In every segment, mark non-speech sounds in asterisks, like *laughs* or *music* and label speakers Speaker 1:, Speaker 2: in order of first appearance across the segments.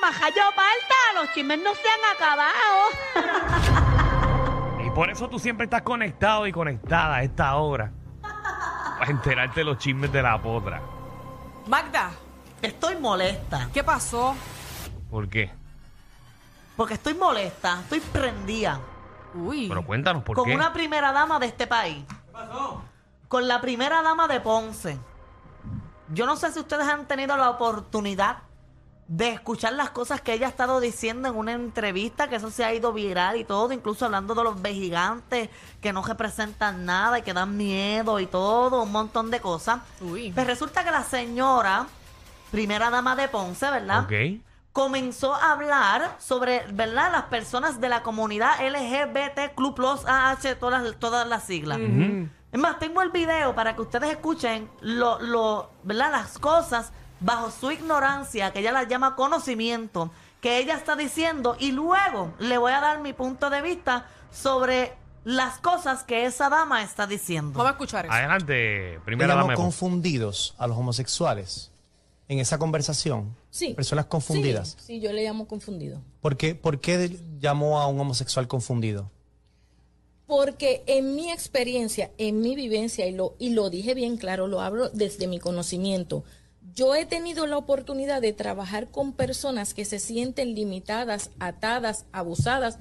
Speaker 1: majayo falta, los chismes no se han acabado.
Speaker 2: Y por eso tú siempre estás conectado y conectada a esta hora. Para enterarte de los chismes de la potra.
Speaker 3: Magda,
Speaker 4: Estoy molesta.
Speaker 3: ¿qué pasó?
Speaker 2: ¿Por qué?
Speaker 4: Porque estoy molesta. Estoy prendida.
Speaker 3: Uy.
Speaker 2: Pero cuéntanos por
Speaker 4: con
Speaker 2: qué.
Speaker 4: una primera dama de este país. ¿Qué pasó? Con la primera dama de Ponce. Yo no sé si ustedes han tenido la oportunidad de escuchar las cosas que ella ha estado diciendo en una entrevista, que eso se ha ido viral y todo, incluso hablando de los vejigantes que no representan nada y que dan miedo y todo, un montón de cosas.
Speaker 3: Uy.
Speaker 4: Pues resulta que la señora, primera dama de Ponce, ¿verdad?
Speaker 2: Ok.
Speaker 4: comenzó a hablar sobre, ¿verdad? Las personas de la comunidad LGBT, Club Plus, AH, todas, todas las siglas. Es más, tengo el video para que ustedes escuchen lo, lo, ¿verdad? las cosas bajo su ignorancia, que ella las llama conocimiento, que ella está diciendo, y luego le voy a dar mi punto de vista sobre las cosas que esa dama está diciendo.
Speaker 3: Vamos a escuchar eso.
Speaker 2: Adelante, primera dama.
Speaker 5: confundidos a los homosexuales en esa conversación.
Speaker 6: Sí.
Speaker 5: Personas confundidas.
Speaker 6: Sí, sí, yo le llamo confundido.
Speaker 5: ¿Por qué, por qué llamó a un homosexual confundido?
Speaker 6: Porque en mi experiencia, en mi vivencia, y lo, y lo dije bien claro, lo hablo desde mi conocimiento, yo he tenido la oportunidad de trabajar con personas que se sienten limitadas, atadas, abusadas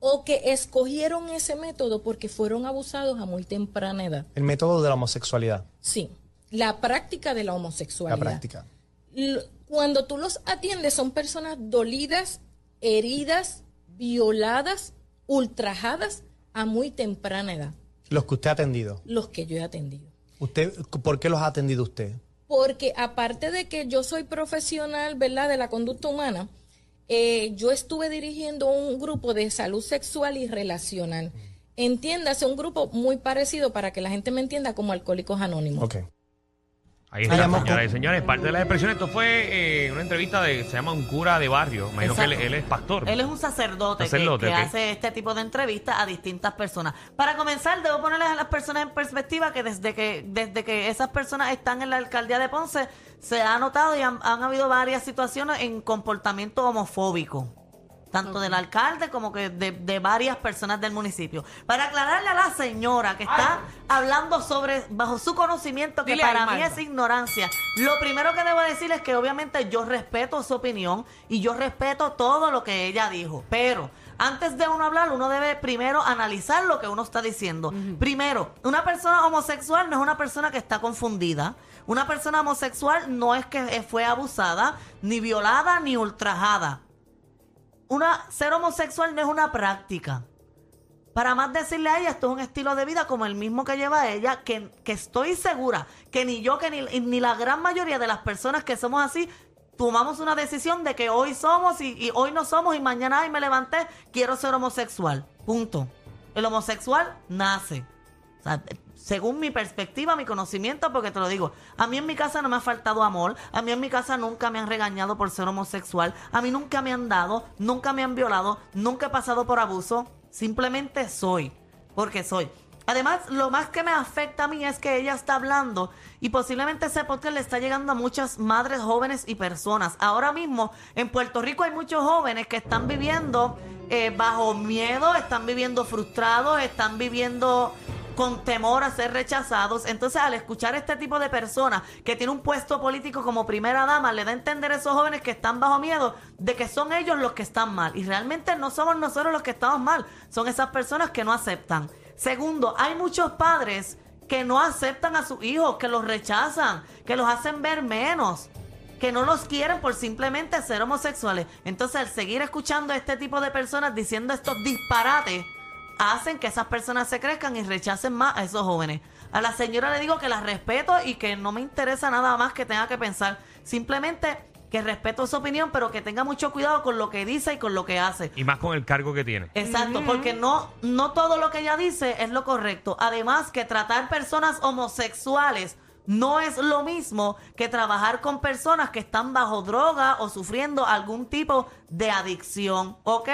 Speaker 6: o que escogieron ese método porque fueron abusados a muy temprana edad.
Speaker 5: El método de la homosexualidad,
Speaker 6: Sí, la práctica de la
Speaker 5: la
Speaker 6: homosexualidad.
Speaker 5: práctica.
Speaker 6: L- Cuando tú los atiendes son personas dolidas, heridas, violadas, ultrajadas a muy temprana edad,
Speaker 5: Los que usted ha atendido.
Speaker 6: los que yo he atendido.
Speaker 5: Usted, ¿Por qué los ha atendido usted?
Speaker 6: Porque aparte de que yo soy profesional, ¿verdad?, de la conducta humana, eh, yo estuve dirigiendo un grupo de salud sexual y relacional. Entiéndase, un grupo muy parecido para que la gente me entienda como Alcohólicos Anónimos.
Speaker 2: Ahí está, señoras y señores. Parte de la expresión, esto fue eh, una entrevista de, se llama un cura de barrio. Imagino que él, él es pastor.
Speaker 4: Él es un sacerdote, que-
Speaker 2: Sacerdote,
Speaker 4: que,
Speaker 2: ok.
Speaker 4: hace este tipo de entrevistas a distintas personas. Para comenzar, debo ponerles a las personas en perspectiva que desde que desde que esas personas están en la alcaldía de Ponce se ha notado y han, han habido varias situaciones en comportamiento homofóbico. Tanto del alcalde como que de, de varias personas del municipio. Para aclararle a la señora que está hablando sobre, bajo su conocimiento, que
Speaker 3: Dile
Speaker 4: para mí es ignorancia. Lo primero que debo decir es que obviamente yo respeto su opinión y yo respeto todo lo que ella dijo. Pero antes de uno hablar, uno debe primero analizar lo que uno está diciendo. Primero, una persona homosexual no es una persona que está confundida. Una persona homosexual no es que fue abusada, ni violada, ni ultrajada. Ser homosexual no es una práctica. Para más decirle a ella, esto es un estilo de vida como el mismo que lleva ella, que, que estoy segura que ni yo, que ni, ni la gran mayoría de las personas que somos así, tomamos una decisión de que hoy somos y, y hoy no somos y mañana ay, me levanté, quiero ser homosexual. Punto. El homosexual nace. O sea, según mi perspectiva, mi conocimiento, porque te lo digo, a mí en mi casa no me ha faltado amor, a mí en mi casa nunca me han regañado por ser homosexual, a mí nunca me han dado, nunca me han violado, nunca he pasado por abuso, simplemente soy, porque soy. Además, lo más que me afecta a mí es que ella está hablando y posiblemente ese podcast le está llegando a muchas madres jóvenes y personas. Ahora mismo en Puerto Rico hay muchos jóvenes que están viviendo eh, bajo miedo, están viviendo frustrados, están viviendo con temor a ser rechazados. Entonces, al escuchar este tipo de personas que tiene un puesto político como primera dama, le da a entender a esos jóvenes que están bajo miedo de que son ellos los que están mal. Y realmente no somos nosotros los que estamos mal, son esas personas que no aceptan. Segundo, hay muchos padres que no aceptan a sus hijos, que los rechazan, que los hacen ver menos que no los quieren por simplemente ser homosexuales. Entonces, al seguir escuchando a este tipo de personas diciendo estos disparates, hacen que esas personas se crezcan y rechacen más a esos jóvenes. A la señora le digo que la respeto y que no me interesa nada más que tenga que pensar. Simplemente que respeto su opinión, pero que tenga mucho cuidado con lo que dice y con lo que hace.
Speaker 2: Y más con el cargo que tiene.
Speaker 4: Exacto, porque no, no todo lo que ella dice es lo correcto. Además, que tratar personas homosexuales no es lo mismo que trabajar con personas que están bajo droga o sufriendo algún tipo de adicción. ¿Ok?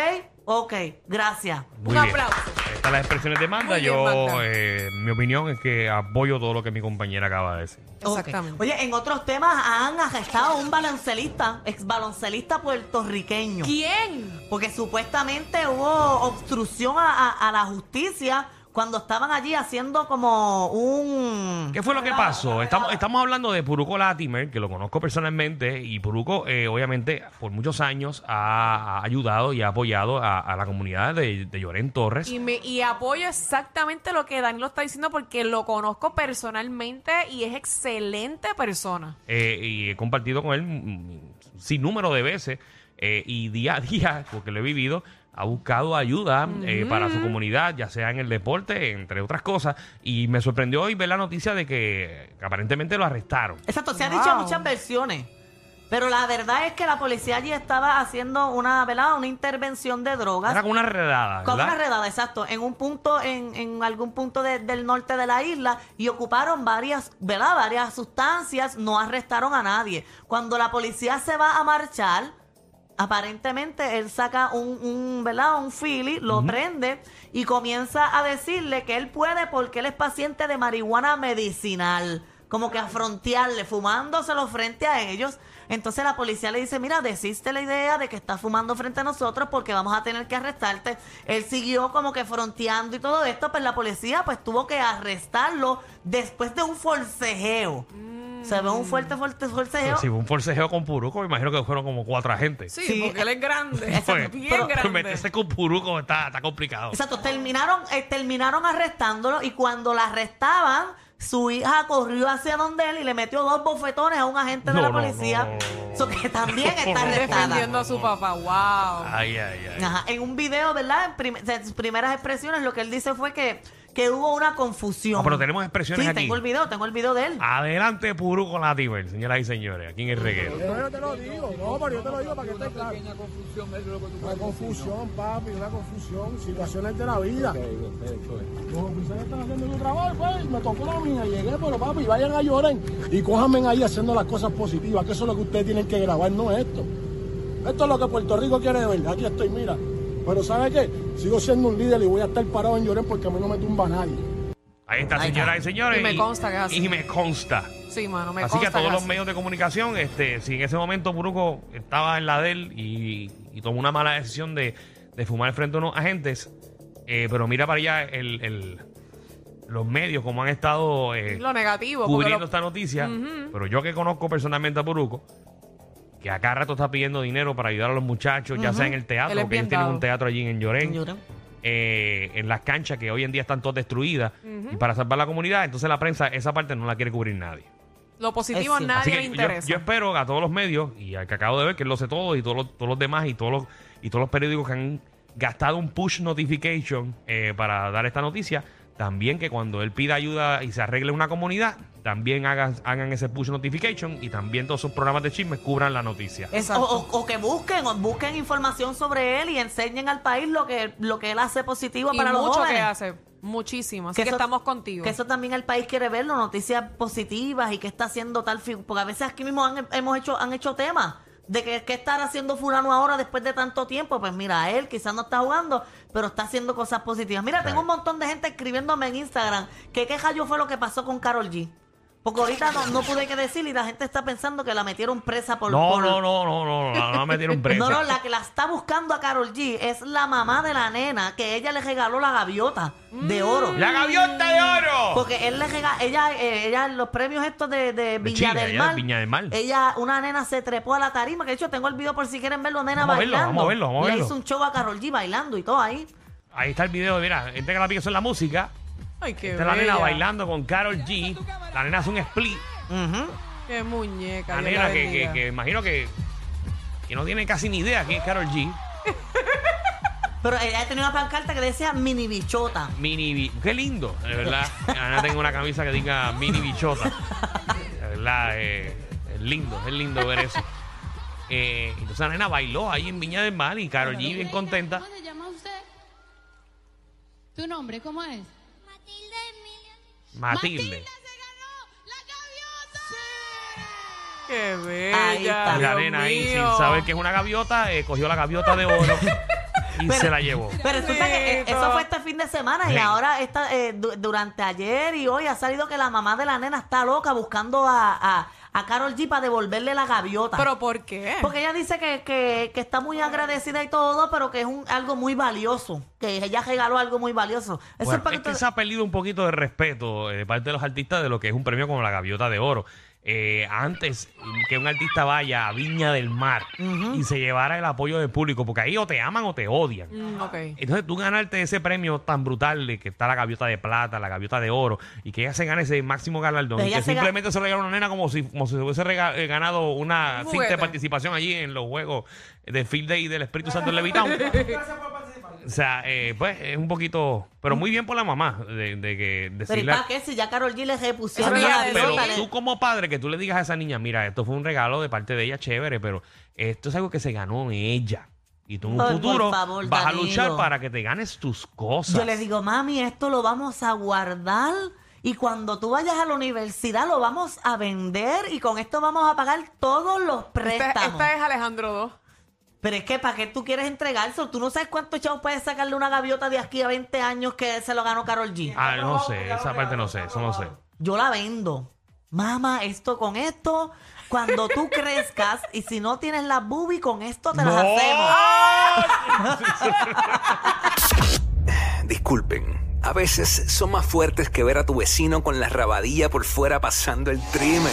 Speaker 4: Ok, gracias.
Speaker 2: Muy
Speaker 3: Un
Speaker 2: bien.
Speaker 3: aplauso.
Speaker 2: Están las expresiones de Manda.
Speaker 3: Muy bien,
Speaker 2: Yo,
Speaker 3: Magda.
Speaker 2: eh, mi opinión es que apoyo todo lo que mi compañera acaba de decir.
Speaker 4: Ok.
Speaker 3: Exactamente.
Speaker 4: Oye, en otros temas han arrestado a un baloncelista, ex baloncelista puertorriqueño.
Speaker 3: ¿Quién?
Speaker 4: Porque supuestamente hubo obstrucción a, a- a la justicia cuando estaban allí haciendo como un...
Speaker 2: ¿Qué fue lo que pasó? Estamos, estamos hablando de Puruco Latimer, que lo conozco personalmente, y Puruco, eh, obviamente, por muchos años ha, ha ayudado y ha apoyado a, a la comunidad de, de Llorén Torres.
Speaker 3: Y, me, y apoyo exactamente lo que Danilo está diciendo porque lo conozco personalmente y es excelente persona.
Speaker 2: eh, y he compartido con él sin número de veces eh, y día a día, *laughs* porque lo he vivido, ha buscado ayuda eh, para su comunidad, ya sea en el deporte, entre otras cosas. Y me sorprendió hoy ver la noticia de que, que aparentemente lo arrestaron.
Speaker 4: Exacto, se han
Speaker 3: Wow.
Speaker 4: dicho muchas versiones. Pero la verdad es que la policía allí estaba haciendo una, ¿verdad? Una intervención de drogas.
Speaker 2: Era como una redada,
Speaker 4: Con
Speaker 2: ¿verdad?
Speaker 4: una redada, exacto, en un punto, en, en algún punto de- del norte de la isla y ocuparon varias, ¿verdad? Varias sustancias, no arrestaron a nadie. Cuando la policía se va a marchar, aparentemente él saca un, un ¿verdad? Un fili, lo prende y comienza a decirle que él puede porque él es paciente de marihuana medicinal. Como que a frontearle, fumándoselo frente a ellos. Entonces la policía le dice, mira, desiste la idea de que estás fumando frente a nosotros porque vamos a tener que arrestarte. Él siguió como que fronteando y todo esto, pues la policía pues tuvo que arrestarlo después de un forcejeo. Se ve un fuerte, fuerte forcejeo.
Speaker 2: Si fue un forcejeo con Puruco, me imagino que fueron como cuatro agentes.
Speaker 3: Sí,
Speaker 4: Sí.
Speaker 3: porque él es grande. *laughs*
Speaker 2: Pues,
Speaker 3: bien
Speaker 2: pero- pero
Speaker 3: grande.
Speaker 2: meterse con Puruco está, está complicado.
Speaker 4: Exacto, terminaron, eh, terminaron arrestándolo y cuando la arrestaban, su hija corrió hacia donde él y le metió dos bofetones a un agente de la
Speaker 2: no,
Speaker 4: policía.
Speaker 2: no, no, no, no.
Speaker 4: Eso que también *laughs* está arrestada.
Speaker 3: Defendiendo a su papá. Wow.
Speaker 2: Ay, ay, ay.
Speaker 4: Ajá, En un video, ¿verdad? En, prim- en sus primeras expresiones, lo que él dice fue que, que hubo una confusión.
Speaker 2: No, pero tenemos expresiones
Speaker 4: sí,
Speaker 2: aquí.
Speaker 4: tengo el video, tengo el video de él.
Speaker 2: Adelante Puruco Latimer, señoras y señores, aquí en el reguero.
Speaker 7: Yo te lo digo, no, pero yo te lo digo para que esté claro. Una confusión, papi, una confusión, situaciones de la vida. Los oficiales están haciendo su trabajo, pues, me tocó la mía, llegué, pero papi, vayan a llorar y cójanme ahí haciendo las cosas positivas, que eso es lo que ustedes tienen que grabar, no esto. Esto es lo que Puerto Rico quiere ver, aquí estoy, mira. Pero ¿sabe qué? Sigo siendo un líder y voy a estar parado en llorar porque a mí no me tumba nadie.
Speaker 2: Ahí está,
Speaker 4: Ahí
Speaker 2: señoras y señores.
Speaker 3: Y me consta que es así.
Speaker 2: Y me consta.
Speaker 3: Sí, mano, me
Speaker 2: Así que a todos
Speaker 3: que
Speaker 2: los
Speaker 3: así.
Speaker 2: medios de comunicación, este, si en ese momento Puruco estaba en la de él y, y tomó una mala decisión de, de fumar frente a unos agentes, eh, pero mira para allá el, el- los medios como han estado eh,
Speaker 3: Lo negativo.
Speaker 2: cubriendo
Speaker 3: lo-
Speaker 2: esta noticia, pero yo que conozco personalmente a Puruco, que a cada rato está pidiendo dinero para ayudar a los muchachos, ya sea en el
Speaker 3: Él
Speaker 2: teatro,
Speaker 3: es
Speaker 2: que
Speaker 3: bien
Speaker 2: ellos tienen
Speaker 3: dado.
Speaker 2: un teatro allí en Llorén, eh, en las canchas que hoy en día están todas destruidas, y para salvar la comunidad, entonces la prensa esa parte no la quiere cubrir nadie.
Speaker 3: Lo positivo
Speaker 4: Es
Speaker 3: a
Speaker 4: cierto.
Speaker 3: Nadie le
Speaker 2: yo,
Speaker 3: interesa.
Speaker 2: yo espero que a todos los medios, y al que acabo de ver, que él lo sé todo, y todos los, todos los demás, y todos los, y todos los periódicos que han gastado un push notification eh, para dar esta noticia, también que cuando él pida ayuda y se arregle una comunidad, también hagan, hagan ese push notification y también todos sus programas de chismes cubran la noticia.
Speaker 4: O,
Speaker 3: Exacto.
Speaker 4: o- o que busquen, o busquen información sobre él y enseñen al país lo que, lo que él hace positivo
Speaker 3: y
Speaker 4: para los
Speaker 3: mucho
Speaker 4: jóvenes.
Speaker 3: que hace. Muchísimo. Así que,
Speaker 4: eso-
Speaker 3: estamos contigo.
Speaker 4: Que eso también el país quiere verlo, noticias positivas y que está haciendo tal figura. Porque a veces aquí mismo han, hemos hecho, han hecho temas de que qué estar haciendo fulano ahora después de tanto tiempo. Pues mira, él quizás no está jugando, pero está haciendo cosas positivas. Mira, tengo un montón de gente escribiéndome en Instagram que qué yo fue lo que pasó con Carol G. Porque ahorita no, no pude que decir y la gente está pensando que la metieron presa por...
Speaker 2: No,
Speaker 4: por-
Speaker 2: no, no, no, no, no, no me metieron presa.
Speaker 4: No, no, la que la está buscando a Carol G es la mamá de la nena que ella le regaló la gaviota de oro.
Speaker 2: ¡La gaviota de oro!
Speaker 4: Porque él le regaló, ella, eh, ella, los premios estos de, de Villa
Speaker 2: Chile,
Speaker 4: del
Speaker 2: ella
Speaker 4: Mar.
Speaker 2: de Viña del Mar.
Speaker 4: Ella, una nena se trepó a la tarima, que de hecho tengo el video por si quieren verlo, nena
Speaker 2: Vamos a verlo,
Speaker 4: bailando.
Speaker 2: vamos a verlo, vamos a
Speaker 4: Le
Speaker 2: verlo.
Speaker 4: hizo un show a Carol G bailando y todo ahí.
Speaker 2: Ahí está el video, mira, gente que la piensa en la música.
Speaker 3: Ay, qué
Speaker 2: Esta es la nena bailando con Carol G. La nena hace un split.
Speaker 3: Qué muñeca.
Speaker 2: La
Speaker 3: Dios
Speaker 2: nena
Speaker 3: la
Speaker 2: que, que,
Speaker 3: bendiga.
Speaker 2: que imagino que, que no tiene casi ni idea quién es Carol G. *laughs*
Speaker 4: Pero ella tenía una pancarta que decía mini bichota.
Speaker 2: Mini bi- Qué lindo, de verdad. *laughs* Ana tengo una camisa que diga mini bichota. De verdad, eh, es lindo, es lindo ver eso. Eh, entonces la nena bailó ahí en Viña del Mar y Carol G bien contenta.
Speaker 8: ¿Cómo se llama usted? ¿Tu nombre cómo es?
Speaker 9: Matilde Emilia.
Speaker 2: Matilde.
Speaker 9: se ganó la gaviota.
Speaker 3: Qué
Speaker 4: Ahí
Speaker 3: bella.
Speaker 4: está.
Speaker 2: Y la
Speaker 3: Dios
Speaker 2: nena ahí, sin saber que es una gaviota, eh, cogió la gaviota de oro. *laughs* y
Speaker 4: Pero-
Speaker 2: se la llevó.
Speaker 4: Pero resulta que eh, eso fue este fin de semana y
Speaker 2: Sí.
Speaker 4: ahora esta, eh, du- durante ayer y hoy ha salido que la mamá de la nena está loca buscando a, a, a Carol G para devolverle la gaviota.
Speaker 3: ¿Pero por qué?
Speaker 4: Porque ella dice que, que, que está muy agradecida y todo, pero que es un, algo muy valioso. Que ella regaló algo muy valioso. Eso
Speaker 2: Bueno,
Speaker 4: es para
Speaker 2: es
Speaker 4: que
Speaker 2: se ha perdido un poquito de respeto eh, de parte de los artistas de lo que es un premio como la Gaviota de Oro. Eh, antes que un artista vaya a Viña del Mar y se llevara el apoyo del público, porque ahí o te aman o te odian.
Speaker 3: Mm, ok.
Speaker 2: Entonces tú ganarte ese premio tan brutal de que está la gaviota de plata, la gaviota de oro, y que ella se gane ese máximo galardón,
Speaker 4: Pero
Speaker 2: y
Speaker 4: ella
Speaker 2: que
Speaker 4: se ga-
Speaker 2: simplemente se regala una nena como si, como si se hubiese rega- eh, ganado una
Speaker 3: Un
Speaker 2: cinta
Speaker 3: juguete.
Speaker 2: de participación allí en los juegos de Field Day del Espíritu Santo en Levitown. *laughs* o sea, eh, pues es un poquito, pero muy bien por la mamá de, de que
Speaker 4: Pero ¿y
Speaker 2: decirle...
Speaker 4: para qué? Si ya Carol G le repusieron la
Speaker 2: Pero tú como padre, que tú le digas a esa niña, mira, esto fue un regalo de parte de ella, chévere, pero esto es algo que se ganó ella. Y tú en un
Speaker 4: por
Speaker 2: futuro
Speaker 4: favor,
Speaker 2: vas a
Speaker 4: Danilo.
Speaker 2: luchar para que te ganes tus cosas.
Speaker 4: Yo le digo, mami, esto lo vamos a guardar y cuando tú vayas a la universidad lo vamos a vender y con esto vamos a pagar todos los préstamos.
Speaker 3: esta es Alejandro 2.
Speaker 4: Pero es que, ¿para qué tú quieres entregarse? Tú no sabes cuántos chavos puedes sacarle una gaviota de aquí a 20 años que se lo ganó Carol G.
Speaker 2: Ah, no sé, esa parte no sé, eso no sé.
Speaker 4: Yo la vendo. Mamá, esto con esto, cuando tú *laughs* crezcas y si no tienes la boobie, con esto te las
Speaker 2: ¡No!
Speaker 4: hacemos. *laughs*
Speaker 10: Disculpen, a veces son más fuertes que ver a tu vecino con la rabadilla por fuera pasando el trimen.